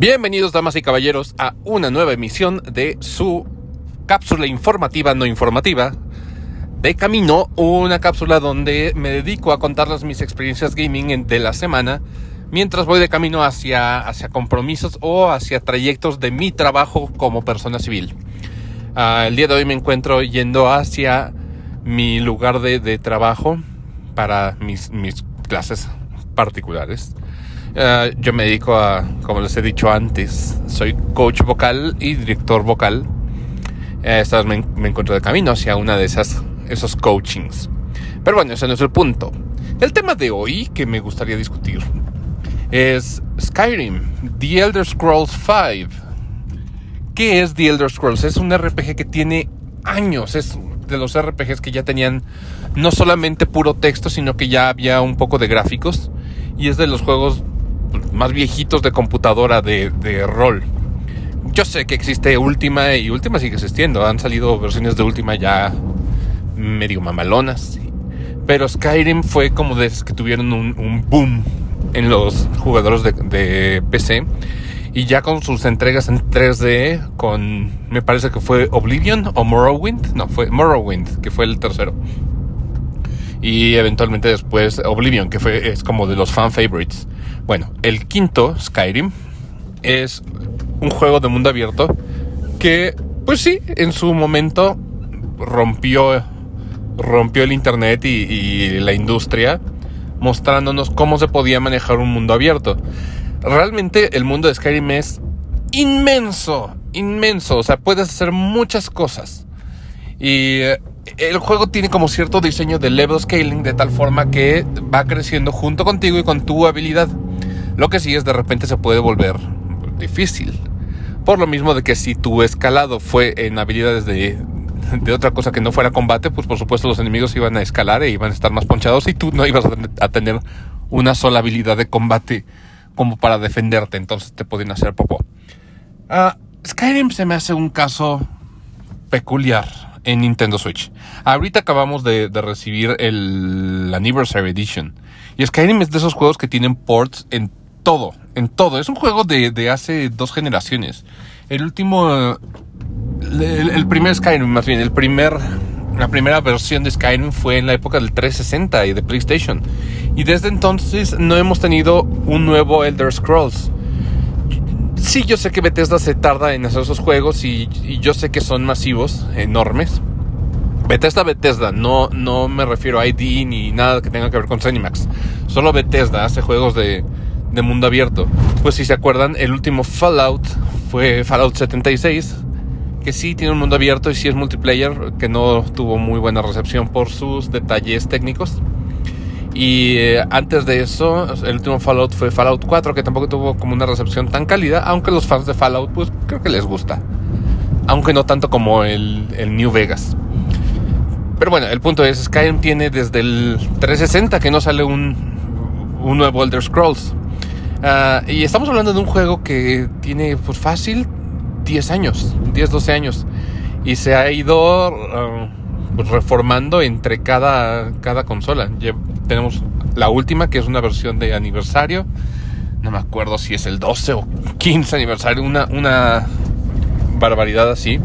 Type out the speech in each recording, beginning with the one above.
Bienvenidos, damas y caballeros, a una nueva emisión de su cápsula informativa no informativa de Camino, una cápsula donde me dedico a contarles mis experiencias gaming de la semana mientras voy de camino hacia, hacia compromisos o hacia trayectos de mi trabajo como persona civil. Uh, el día de hoy me encuentro yendo hacia mi lugar de, trabajo para mis clases particulares. Uh, yo me dedico a, como les he dicho antes, soy coach vocal y director vocal. Eh, esta vez me, me, encuentro de camino hacia una de esas, esos coachings. Pero bueno, ese no es el punto. El tema de hoy que me gustaría discutir es Skyrim, The Elder Scrolls V. ¿Qué es The Elder Scrolls? Es un RPG que tiene años, es de los RPGs que ya tenían no solamente puro texto, sino que ya había un poco de gráficos. Y es de los juegos más viejitos de computadora de, de rol. Yo sé que existe Ultima y Ultima sigue existiendo. Han salido versiones de Ultima ya medio mamalonas. Pero Skyrim fue como de que tuvieron un, un, boom en los jugadores de, de, PC. Y ya con sus entregas en 3D, con me parece que fue Oblivion o Morrowind. No, fue Morrowind, que fue el tercero. Y eventualmente después Oblivion, que fue, es como de los fan favorites. Bueno, el quinto, Skyrim, es un juego de mundo abierto que, pues sí, en su momento rompió, rompió el Internet y, y la industria, mostrándonos cómo se podía manejar un mundo abierto. Realmente el mundo de Skyrim es inmenso, inmenso, o sea, puedes hacer muchas cosas. Y el juego tiene como cierto diseño de level scaling de tal forma que va creciendo junto contigo y con tu habilidad. Lo que sí es de repente se puede volver difícil. Por lo mismo de que si tu escalado fue en habilidades de, de otra cosa que no fuera combate, pues por supuesto los enemigos iban a escalar e iban a estar más ponchados y tú no ibas a tener una sola habilidad de combate como para defenderte, entonces te podían hacer popó. Uh, Skyrim se me hace un caso peculiar en Nintendo Switch. Ahorita acabamos de, de, recibir el Anniversary Edition. Y Skyrim es de esos juegos que tienen ports en todo, en todo. Es un juego de, de hace dos generaciones. El último, el, el, primer Skyrim, más bien, el primer, la primera versión de Skyrim fue en la época del 360 y de PlayStation. Y desde entonces no hemos tenido un nuevo Elder Scrolls. Sí, yo sé que Bethesda se tarda en hacer esos juegos y, y yo sé que son masivos, enormes. Bethesda, Bethesda, no, no me refiero a ID ni nada que tenga que ver con Cinemax. Solo Bethesda hace juegos de, de mundo abierto. Pues si se acuerdan, el último Fallout fue Fallout 76, que sí tiene un mundo abierto y sí es multiplayer, que no tuvo muy buena recepción por sus detalles técnicos. Y eh, antes de eso, el último Fallout fue Fallout 4, que tampoco tuvo como una recepción tan cálida, aunque los fans de Fallout, pues creo que les gusta. Aunque no tanto como el, el New Vegas. Pero bueno, el punto es, Skyrim tiene desde el 360 que no sale un, un nuevo Elder Scrolls. Uh, y estamos hablando de un juego que tiene pues fácil 10 años, 10, 12 años. Y se ha ido uh, reformando entre cada, cada consola. Ya tenemos la última, que es una versión de aniversario. No me acuerdo si es el 12 o 15 aniversario, una, una barbaridad así.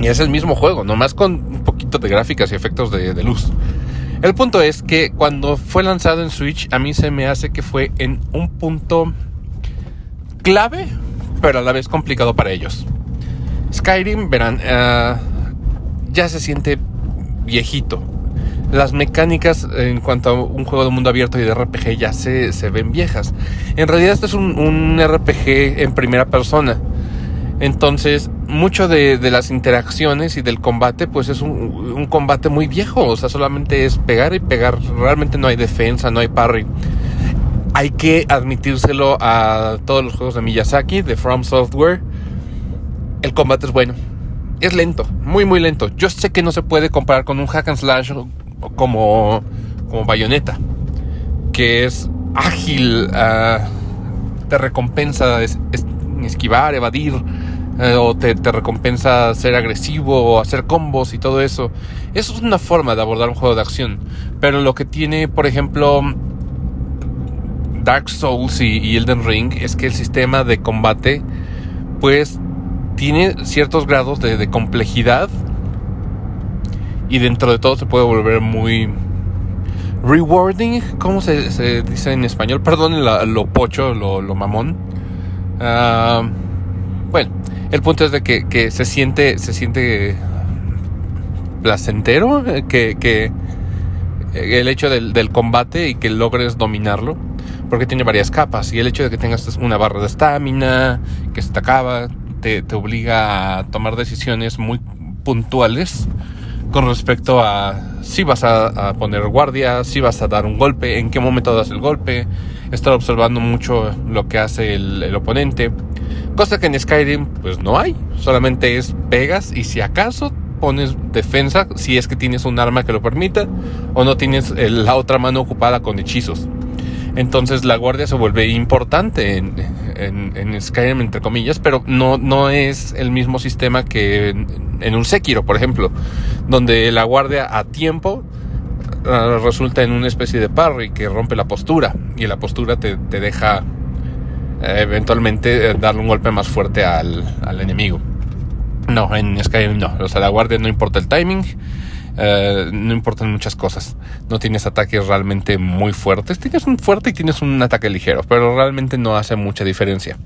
Y es el mismo juego, nomás con un poquito de gráficas y efectos de, de luz. El punto es que cuando fue lanzado en Switch, a mí se me hace que fue en un punto clave, pero a la vez complicado para ellos. Skyrim, verán, uh, ya se siente viejito. Las mecánicas en cuanto a un juego de mundo abierto y de RPG ya se, se ven viejas. En realidad esto es un, un RPG en primera persona. Entonces, mucho de, de, las interacciones y del combate, pues es un, un, combate muy viejo. O sea, solamente es pegar y pegar. Realmente no hay defensa, no hay parry. Hay que admitírselo a todos los juegos de Miyazaki, de From Software. El combate es bueno. Es lento, muy, muy lento. Yo sé que no se puede comparar con un hack and slash como, como Bayonetta, que es ágil, uh, te recompensa es, es esquivar, evadir, eh, o te, recompensa ser agresivo o hacer combos y todo eso. Eso es una forma de abordar un juego de acción. Pero lo que tiene, por ejemplo, Dark Souls y, Elden Ring es que el sistema de combate pues tiene ciertos grados de, complejidad y dentro de todo se puede volver muy rewarding, ¿cómo se, dice en español? Perdón lo pocho, lo, mamón. Ah, bueno, el punto es de que, se siente, se siente placentero, eh, que, que el hecho del, combate y que logres dominarlo, porque tiene varias capas. Y el hecho de que tengas una barra de estamina, que se te acaba, te, obliga a tomar decisiones muy puntuales con respecto a si vas a, poner guardia, si vas a dar un golpe, en qué momento das el golpe, estar observando mucho lo que hace el, oponente. Cosa que en Skyrim pues no hay, solamente es pegas y si acaso pones defensa si es que tienes un arma que lo permita o no tienes la otra mano ocupada con hechizos. Entonces la guardia se vuelve importante en, en, Skyrim, entre comillas, pero no, no es el mismo sistema que en, un Sekiro, por ejemplo, donde la guardia a tiempo ah, resulta en una especie de parry que rompe la postura y la postura te, te deja eh, eventualmente eh, darle un golpe más fuerte al, al enemigo. No, en Skyrim no. O sea, la guardia no importa el timing. Eh, no importan muchas cosas. No tienes ataques realmente muy fuertes. Tienes un fuerte y tienes un ataque ligero, pero realmente no hace mucha diferencia.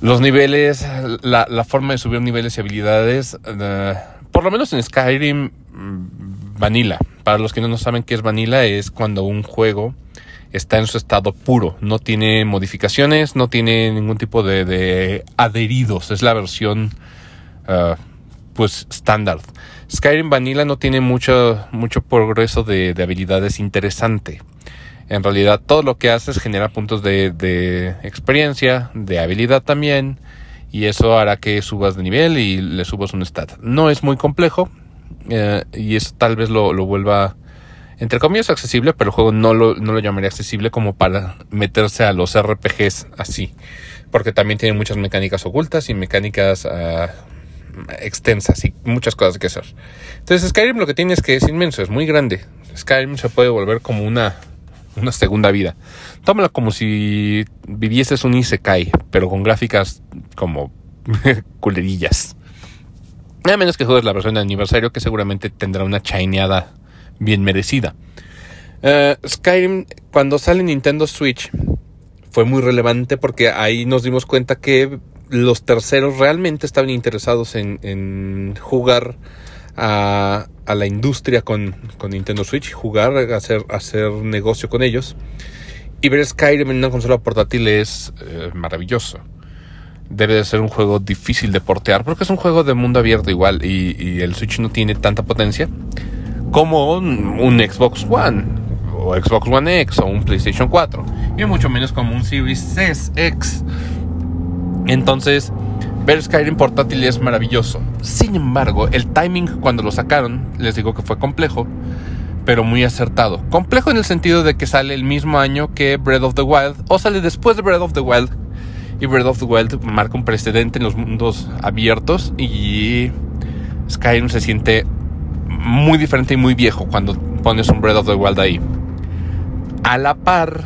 Los niveles, la, forma de subir niveles y habilidades, eh, por lo menos en Skyrim mm, Vanilla. Para los que no saben qué es Vanilla, es cuando un juego está en su estado puro, no tiene modificaciones, no tiene ningún tipo de, adheridos, es la versión uh, pues estándar. Skyrim Vanilla no tiene mucho, mucho progreso de, habilidades interesante. En realidad todo lo que hace es generar puntos de, experiencia, de habilidad también, y eso hará que subas de nivel y le subas un stat. No es muy complejo, eh, y eso tal vez lo, lo vuelva entre comillas accesible, pero el juego no lo, no lo llamaría accesible como para meterse a los RPGs así. Porque también tiene muchas mecánicas ocultas y mecánicas uh, extensas y muchas cosas que hacer. Entonces Skyrim lo que tiene es que es inmenso, es muy grande. Skyrim se puede volver como una, una segunda vida. Tómalo como si vivieses un Isekai, pero con gráficas como culerillas. A menos que juegues la versión de aniversario que seguramente tendrá una chaineada bien merecida. Eh, Skyrim, cuando sale Nintendo Switch, fue muy relevante porque ahí nos dimos cuenta que los terceros realmente estaban interesados en, jugar a, la industria con, Nintendo Switch, jugar, hacer, negocio con ellos. Y ver Skyrim en una consola portátil es eh, maravilloso. Debe de ser un juego difícil de portear porque es un juego de mundo abierto igual y el Switch no tiene tanta potencia como un, Xbox One o Xbox One X o un PlayStation 4 y mucho menos como un Series X. Entonces, ver Skyrim portátil es maravilloso. Sin embargo, el timing cuando lo sacaron, les digo que fue complejo, pero muy acertado. Complejo en el sentido de que sale el mismo año que Breath of the Wild o sale después de Breath of the Wild. Y Breath of the Wild marca un precedente en los mundos abiertos y Skyrim se siente muy diferente y muy viejo cuando pones un Breath of the Wild ahí. A la par,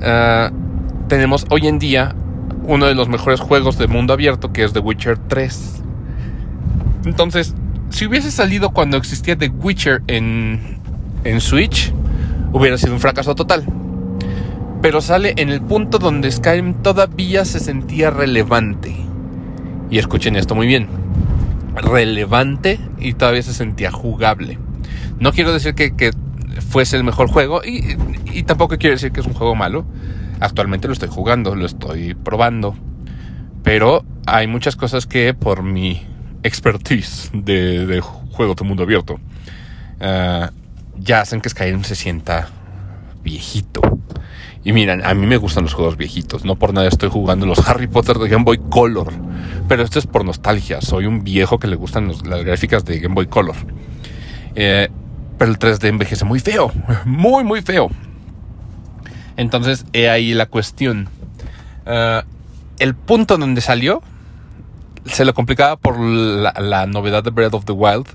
eh, tenemos hoy en día uno de los mejores juegos de mundo abierto que es The Witcher 3. Entonces, si hubiese salido cuando existía The Witcher en, en Switch, hubiera sido un fracaso total. Pero sale en el punto donde Skyrim todavía se sentía relevante. Y escuchen esto muy bien relevante y todavía se sentía jugable. No quiero decir que, fuese el mejor juego y, y, tampoco quiero decir que es un juego malo. Actualmente lo estoy jugando, lo estoy probando. Pero hay muchas cosas que por mi expertise de, juego de mundo abierto ah, ya hacen que Skyrim se sienta viejito. Y miren, a mí me gustan los juegos viejitos. No por nada estoy jugando los Harry Potter de Game Boy Color. Pero esto es por nostalgia. Soy un viejo que le gustan las gráficas de Game Boy Color. Eh, pero el 3D envejece muy feo. Muy, muy feo. Entonces, he ahí la cuestión. Eh, el punto donde salió se lo complicaba por la, novedad de Breath of the Wild.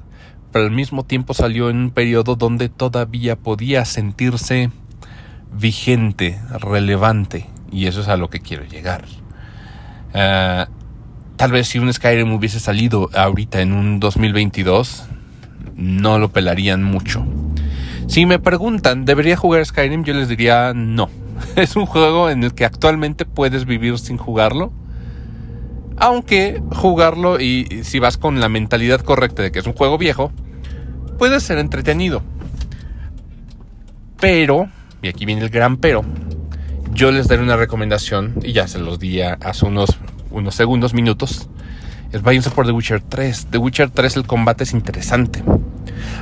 Pero al mismo tiempo salió en un periodo donde todavía podía sentirse vigente, relevante. Y eso es a lo que quiero llegar. Ah, tal vez si un Skyrim hubiese salido ahorita en un 2022, no lo pelarían mucho. Si me preguntan, ¿debería jugar Skyrim? Yo les diría no. Es un juego en el que actualmente puedes vivir sin jugarlo. Aunque jugarlo y si vas con la mentalidad correcta de que es un juego viejo, puede ser entretenido. Pero, y aquí viene el gran pero, yo les daré una recomendación, y ya se los di hace unos, unos segundos, minutos. Es váyanse por The Witcher 3. The Witcher 3 el combate es interesante.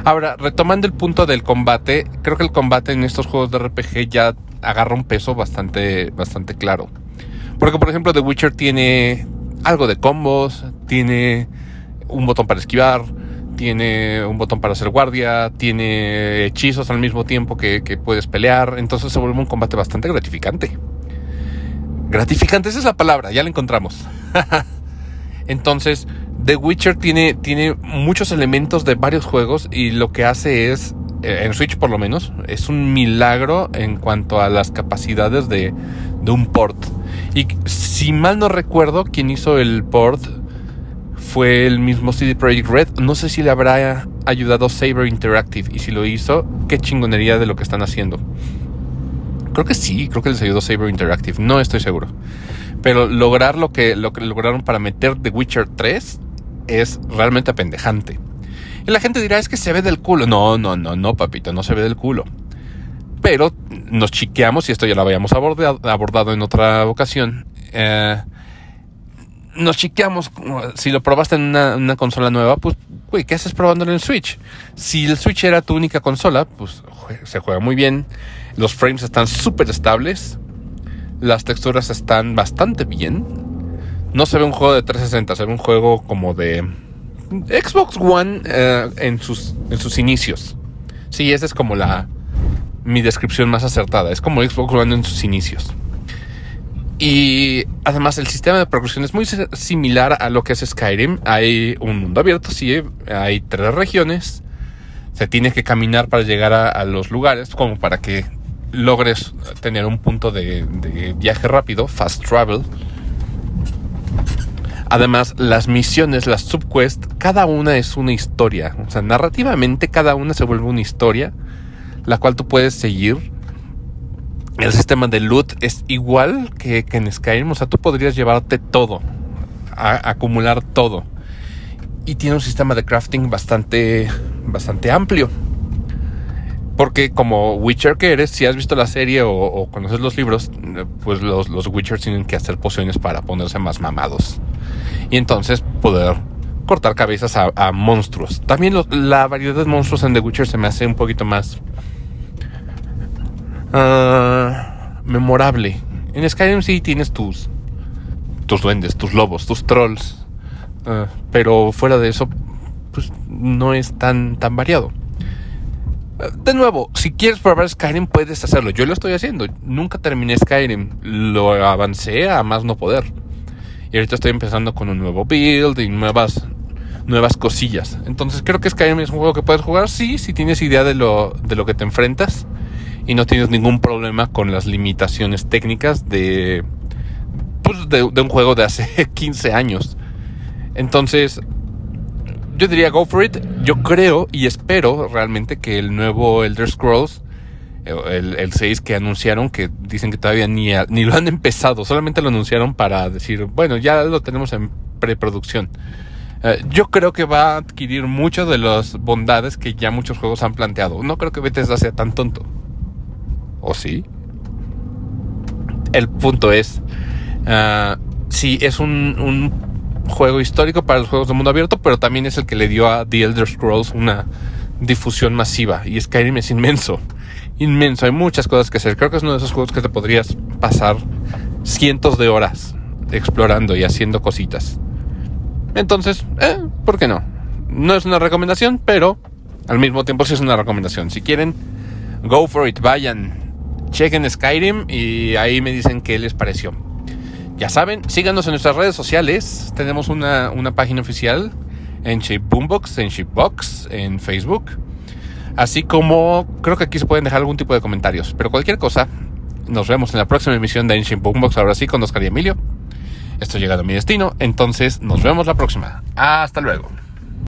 Ahora, retomando el punto del combate, creo que el combate en estos juegos de RPG ya agarra un peso bastante, bastante claro. Porque, por ejemplo, The Witcher tiene algo de combos, tiene un botón para esquivar, tiene un botón para hacer guardia, tiene hechizos al mismo tiempo que, que puedes pelear, entonces se vuelve un combate bastante gratificante. Gratificante, esa es la palabra, ya la encontramos. entonces, The Witcher tiene, tiene muchos elementos de varios juegos y lo que hace es, eh, en Switch por lo menos, es un milagro en cuanto a las capacidades de, de un port. Y si mal no recuerdo, quien hizo el port fue el mismo CD Projekt Red. No sé si le habrá ayudado Saber Interactive y si lo hizo, qué chingonería de lo que están haciendo. Creo que sí, creo que les ayudó Saber Interactive, no estoy seguro. Pero lograr lo que, lo que lograron para meter The Witcher 3 es realmente apendejante. Y la gente dirá, es que se ve del culo. No, no, no, no, papito, no se ve del culo. Pero nos chiqueamos, y esto ya lo habíamos abordado, en otra ocasión. Eh, nos chiqueamos. Si lo probaste en una, consola nueva, pues, güey, ¿qué haces probándolo en el Switch? Si el Switch era tu única consola, pues se juega muy bien. Los frames están súper estables. Las texturas están bastante bien. No se ve un juego de 360, se ve un juego como de Xbox One eh, en, sus, en sus inicios. Sí, esa es como la mi descripción más acertada. Es como Xbox One en sus inicios. Y además el sistema de progresión es muy similar a lo que es Skyrim. Hay un mundo abierto, sí, hay tres regiones. Se tiene que caminar para llegar a, los lugares, como para que logres tener un punto de, de viaje rápido, fast travel. Además, las misiones, las subquests, cada una es una historia. O sea, narrativamente cada una se vuelve una historia, la cual tú puedes seguir el sistema de loot es igual que, en Skyrim. O sea, tú podrías llevarte todo, acumular todo. Y tiene un sistema de crafting bastante, bastante amplio. Porque como Witcher que eres, si has visto la serie o, conoces los libros, pues los, los Witchers tienen que hacer pociones para ponerse más mamados. Y entonces poder cortar cabezas a, monstruos. También la variedad de monstruos en The Witcher se me hace un poquito más Ah, memorable. En Skyrim sí tienes tus, tus duendes, tus lobos, tus trolls. Ah, pero fuera de eso, pues no es tan, tan variado. Ah, de nuevo, si quieres probar Skyrim puedes hacerlo. Yo lo estoy haciendo. Nunca terminé Skyrim. Lo avancé a más no poder. Y ahorita estoy empezando con un nuevo build y nuevas, nuevas cosillas. Entonces creo que Skyrim es un juego que puedes jugar, sí, si tienes idea de lo, de lo que te enfrentas y no tienes ningún problema con las limitaciones técnicas de, pues de, un juego de hace 15 años. Entonces, yo diría go for it. Yo creo y espero realmente que el nuevo Elder Scrolls, el, el 6 que anunciaron, que dicen que todavía ni, ni lo han empezado, solamente lo anunciaron para decir, bueno, ya lo tenemos en preproducción. Eh, yo creo que va a adquirir muchas de las bondades que ya muchos juegos han planteado. No creo que Bethesda sea tan tonto. ¿O sí? El punto es, uh, sí, es un, juego histórico para los juegos de mundo abierto, pero también es el que le dio a The Elder Scrolls una difusión masiva. Y Skyrim es inmenso, inmenso. Hay muchas cosas que hacer. Creo que es uno de esos juegos que te podrías pasar cientos de horas explorando y haciendo cositas. Entonces, eh, ¿por qué no? No es una recomendación, pero al mismo tiempo sí es una recomendación. Si quieren, go for it, vayan chequen Skyrim y ahí me dicen qué les pareció. Ya saben, síganos en nuestras redes sociales. Tenemos una, página oficial en Shape Boombox, en Shipbox, en Facebook. Así como creo que aquí se pueden dejar algún tipo de comentarios. Pero cualquier cosa, nos vemos en la próxima emisión de Ancient Boombox. Ahora sí, con Oscar y Emilio. Estoy llegando a mi destino. Entonces, nos vemos la próxima. Hasta luego.